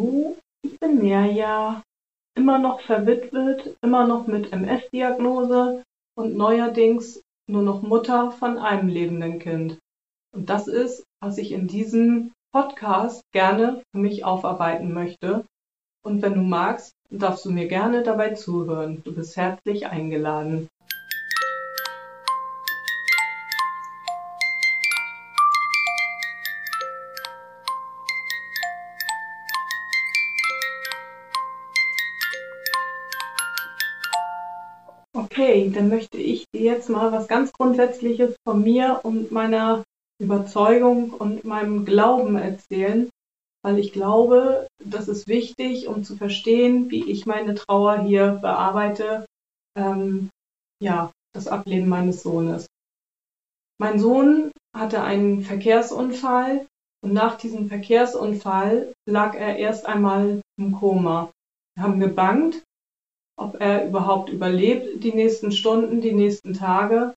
Hallo, ich bin Mirja, immer noch verwitwet, immer noch mit MS-Diagnose und neuerdings nur noch Mutter von einem lebenden Kind. Und das ist, was ich in diesem Podcast gerne für mich aufarbeiten möchte. Und wenn du magst, darfst du mir gerne dabei zuhören. Du bist herzlich eingeladen. Okay, dann möchte ich dir jetzt mal was ganz Grundsätzliches von mir und meiner Überzeugung und meinem Glauben erzählen, weil ich glaube, das ist wichtig, um zu verstehen, wie ich meine Trauer hier bearbeite, ähm, ja, das Ableben meines Sohnes. Mein Sohn hatte einen Verkehrsunfall und nach diesem Verkehrsunfall lag er erst einmal im Koma. Wir haben gebangt, ob er überhaupt überlebt die nächsten Stunden, die nächsten Tage.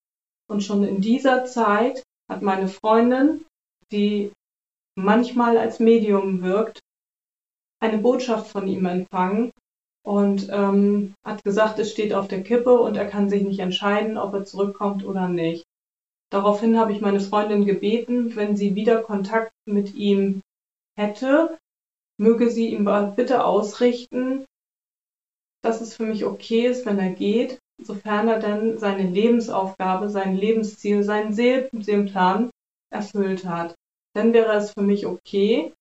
Und schon in dieser Zeit hat meine Freundin, die manchmal als Medium wirkt, eine Botschaft von ihm empfangen und ähm, hat gesagt, es steht auf der Kippe und er kann sich nicht entscheiden, ob er zurückkommt oder nicht. Daraufhin habe ich meine Freundin gebeten, wenn sie wieder Kontakt mit ihm hätte, möge sie ihm bitte ausrichten, dass es für mich okay ist, wenn er geht, sofern er dann seine Lebensaufgabe, sein Lebensziel, seinen Seelenplan erfüllt hat. Dann wäre es für mich okay,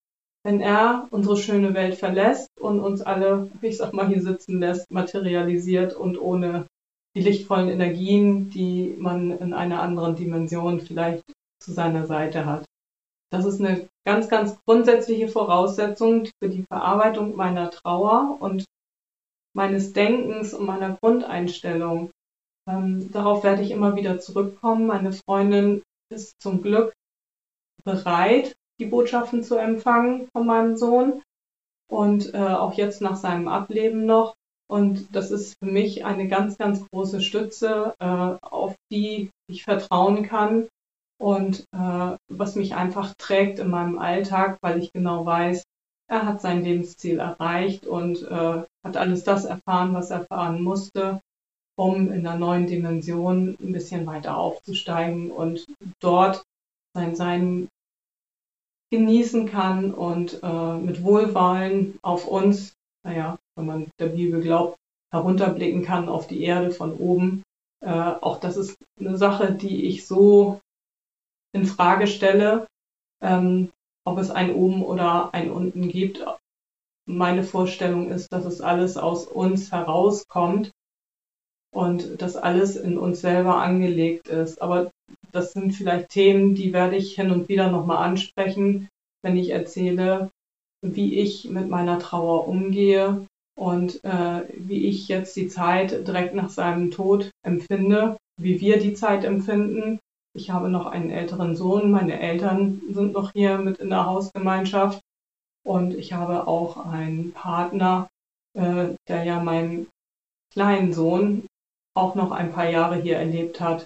wenn er unsere schöne Welt verlässt und uns alle, ich sag mal, hier sitzen lässt, materialisiert und ohne die lichtvollen Energien, die man in einer anderen Dimension vielleicht zu seiner Seite hat. Das ist eine ganz, ganz grundsätzliche Voraussetzung für die Verarbeitung meiner Trauer und meines Denkens und meiner Grundeinstellung. Ähm, darauf werde ich immer wieder zurückkommen. Meine Freundin ist zum Glück bereit, die Botschaften zu empfangen von meinem Sohn und äh, auch jetzt nach seinem Ableben noch. Und das ist für mich eine ganz, ganz große Stütze, äh, auf die ich vertrauen kann und äh, was mich einfach trägt in meinem Alltag, weil ich genau weiß, er hat sein Lebensziel erreicht und äh, hat alles das erfahren, was er erfahren musste, um in der neuen Dimension ein bisschen weiter aufzusteigen und dort sein Sein genießen kann und äh, mit Wohlwollen auf uns, naja, wenn man der Bibel glaubt, herunterblicken kann auf die Erde von oben. Äh, auch das ist eine Sache, die ich so in Frage stelle, ähm, ob es ein oben oder ein unten gibt. Meine Vorstellung ist, dass es alles aus uns herauskommt und dass alles in uns selber angelegt ist. Aber das sind vielleicht Themen, die werde ich hin und wieder nochmal ansprechen, wenn ich erzähle, wie ich mit meiner Trauer umgehe und äh, wie ich jetzt die Zeit direkt nach seinem Tod empfinde, wie wir die Zeit empfinden ich habe noch einen älteren Sohn, meine Eltern sind noch hier mit in der Hausgemeinschaft. Und ich habe auch einen Partner, äh, der ja meinen kleinen Sohn auch noch ein paar Jahre hier erlebt hat.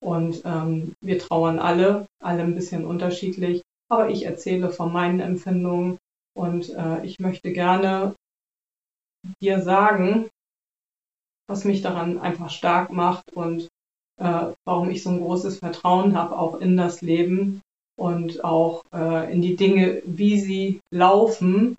Und ähm, wir trauern alle, alle ein bisschen unterschiedlich, aber ich erzähle von meinen Empfindungen. Und äh, ich möchte gerne dir sagen, was mich daran einfach stark macht und äh, warum ich so ein großes Vertrauen habe, auch in das Leben und auch äh, in die Dinge, wie sie laufen,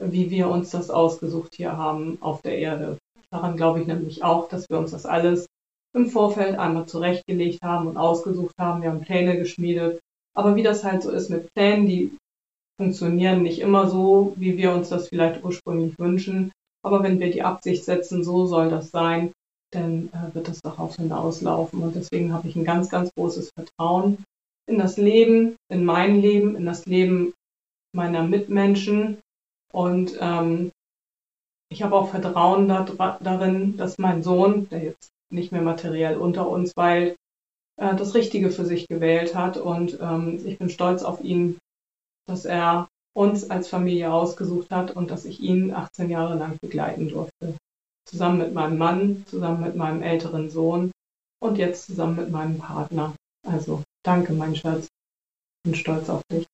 wie wir uns das ausgesucht hier haben auf der Erde. Daran glaube ich nämlich auch, dass wir uns das alles im Vorfeld einmal zurechtgelegt haben und ausgesucht haben. Wir haben Pläne geschmiedet. Aber wie das halt so ist mit Plänen, die funktionieren nicht immer so, wie wir uns das vielleicht ursprünglich wünschen. Aber wenn wir die Absicht setzen, so soll das sein, dann äh, wird das darauf hinauslaufen. Und deswegen habe ich ein ganz, ganz großes Vertrauen in das Leben, in mein Leben, in das Leben meiner Mitmenschen. Und ähm, ich habe auch Vertrauen da, darin, dass mein Sohn, der jetzt nicht mehr materiell unter uns weilt, äh, das Richtige für sich gewählt hat. Und ähm, ich bin stolz auf ihn, dass er uns als Familie ausgesucht hat und dass ich ihn 18 Jahre lang begleiten durfte zusammen mit meinem Mann, zusammen mit meinem älteren Sohn und jetzt zusammen mit meinem Partner. Also danke, mein Schatz. Bin stolz auf dich.